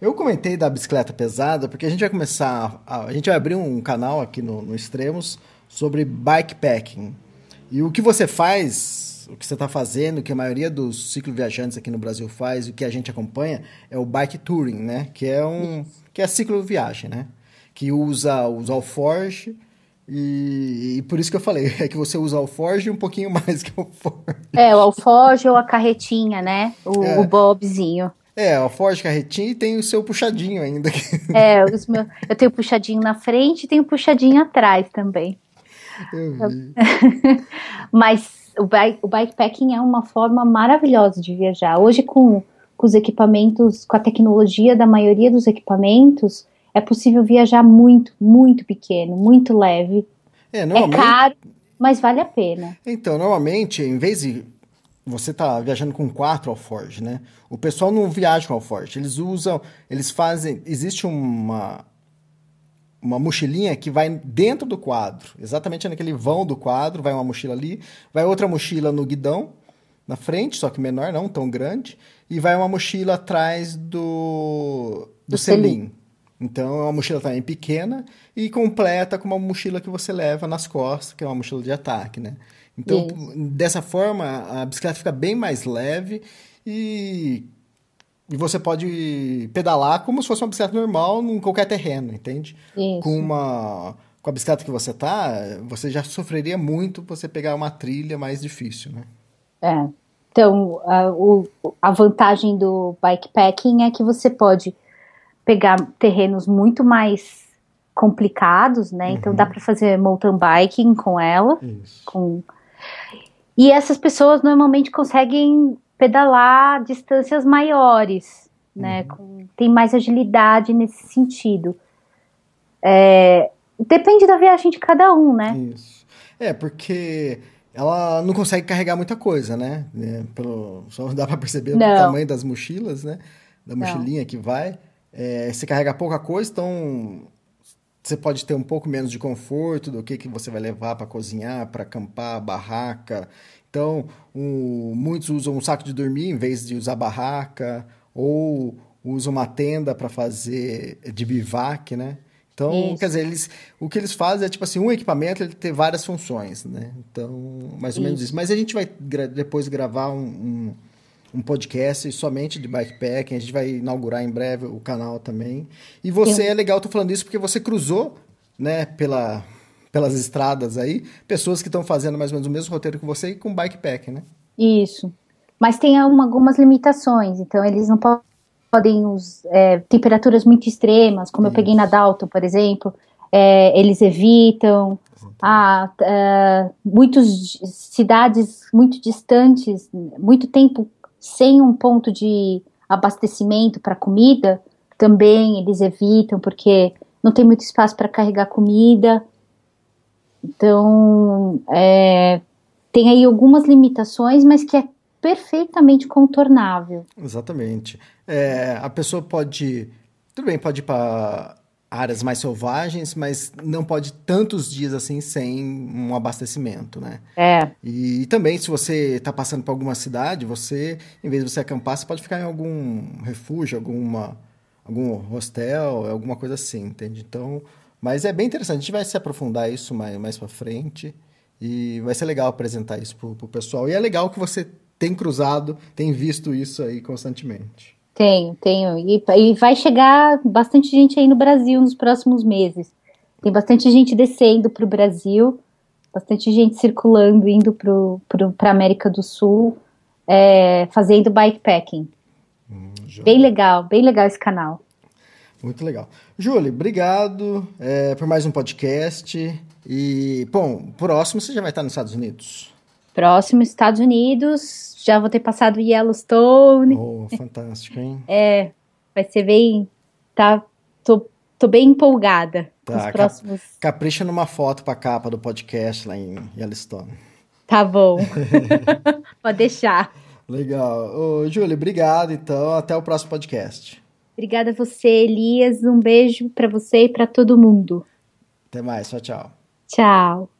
Eu comentei da bicicleta pesada porque a gente vai começar, a, a gente vai abrir um canal aqui no, no Extremos sobre bikepacking. E o que você faz, o que você está fazendo, o que a maioria dos cicloviajantes aqui no Brasil faz, o que a gente acompanha é o bike touring, né? Que é um, que é a cicloviagem, né? Que usa os alforge e, e por isso que eu falei, é que você usa alforge um pouquinho mais que o alforge. É, o alfoge ou a carretinha, né? O, É. o bobzinho. É, alforge, carretinha e tem o seu puxadinho ainda. É, os meus, eu tenho puxadinho na frente e tenho puxadinho atrás também. Eu vi. Mas o, bike, o bikepacking é uma forma maravilhosa de viajar. Hoje, com, com os equipamentos, com a tecnologia da maioria dos equipamentos, é possível viajar muito, muito pequeno, muito leve. É, É caro, mas vale a pena. Então, normalmente, em vez de você tá viajando com quatro alforge, né? O pessoal não viaja com alforge. Eles usam, eles fazem, existe uma uma mochilinha que vai dentro do quadro, exatamente naquele vão do quadro, vai uma mochila ali, vai outra mochila no guidão, na frente, só que menor, não tão grande, e vai uma mochila atrás do do, Do selim. Então é uma mochila também pequena e completa com uma mochila que você leva nas costas, que é uma mochila de ataque, né? Então, dessa forma, a bicicleta fica bem mais leve e, e você pode pedalar como se fosse uma bicicleta normal em qualquer terreno, entende? Isso. Com uma com a bicicleta que você tá, você já sofreria muito você pegar uma trilha mais difícil, né? É. Então, a, o- a vantagem do bikepacking é que você pode pegar terrenos muito mais complicados, né? Então Uhum. dá para fazer mountain biking com ela, Isso. com e essas pessoas normalmente conseguem pedalar distâncias maiores, né? Com- tem mais agilidade nesse sentido. É, depende da viagem de cada um, né? Isso. É, porque ela não consegue carregar muita coisa, né? É, pelo, só dá pra perceber Não. o tamanho das mochilas, né? Da mochilinha que vai. É, você carrega pouca coisa, então você pode ter um pouco menos de conforto do que, que você vai levar para cozinhar, para acampar, barraca. Então, um- muitos usam um saco de dormir em vez de usar barraca, ou usam uma tenda para fazer de bivac, né? Então, Isso. quer dizer, eles, o que eles fazem é tipo assim, um equipamento ele ter várias funções, né? Então, mais ou menos Isso. Mas a gente vai gra- depois gravar um, um, um podcast somente de bikepacking. A gente vai inaugurar em breve o canal também. E você é legal, eu tô falando isso porque você cruzou, né, pela, pelas estradas aí, pessoas que estão fazendo mais ou menos o mesmo roteiro que você e com bikepacking, né? Isso. Mas tem uma- algumas limitações, então eles não po- podem usar temperaturas muito extremas, como eu peguei na Dalton, por exemplo, é, eles evitam. Ah, ah, muitas cidades muito distantes, muito tempo sem um ponto de abastecimento para comida, também eles evitam, porque não tem muito espaço para carregar comida. Então, é, tem aí algumas limitações, mas que é perfeitamente contornável. Exatamente. É, a pessoa pode. Tudo bem, pode ir para áreas mais selvagens, mas não pode tantos dias assim sem um abastecimento, né? É, E, também, se você está passando por alguma cidade, você, em vez de você acampar, você pode ficar em algum refúgio, alguma, algum hostel, alguma coisa assim, entende? Então, mas é bem interessante. A gente vai se aprofundar isso mais, mais para frente e vai ser legal apresentar isso pro, pro pessoal. E é legal que você tem cruzado, tem visto isso aí constantemente. tenho, tenho. E, e vai chegar bastante gente aí no Brasil nos próximos meses. Tem bastante gente descendo para o Brasil, bastante gente circulando, indo para a América do Sul, é, fazendo bikepacking. Bem legal, bem legal esse canal. Muito legal. Júlia, obrigado é, por mais um podcast. E, bom, próximo você já vai estar nos Estados Unidos. Próximo, Estados Unidos, já vou ter passado Yellowstone. Oh, fantástico, hein? É, vai ser bem. Tá, tô, tô bem empolgada Tá, próximos. Capricha numa foto pra capa do podcast lá em Yellowstone. Tá bom. Pode deixar. Legal. Ô, Júlia, obrigado, então. Até o próximo podcast. Obrigada a você, Elias. Um beijo pra você e pra todo mundo. Até mais. Tchau, tchau. Tchau.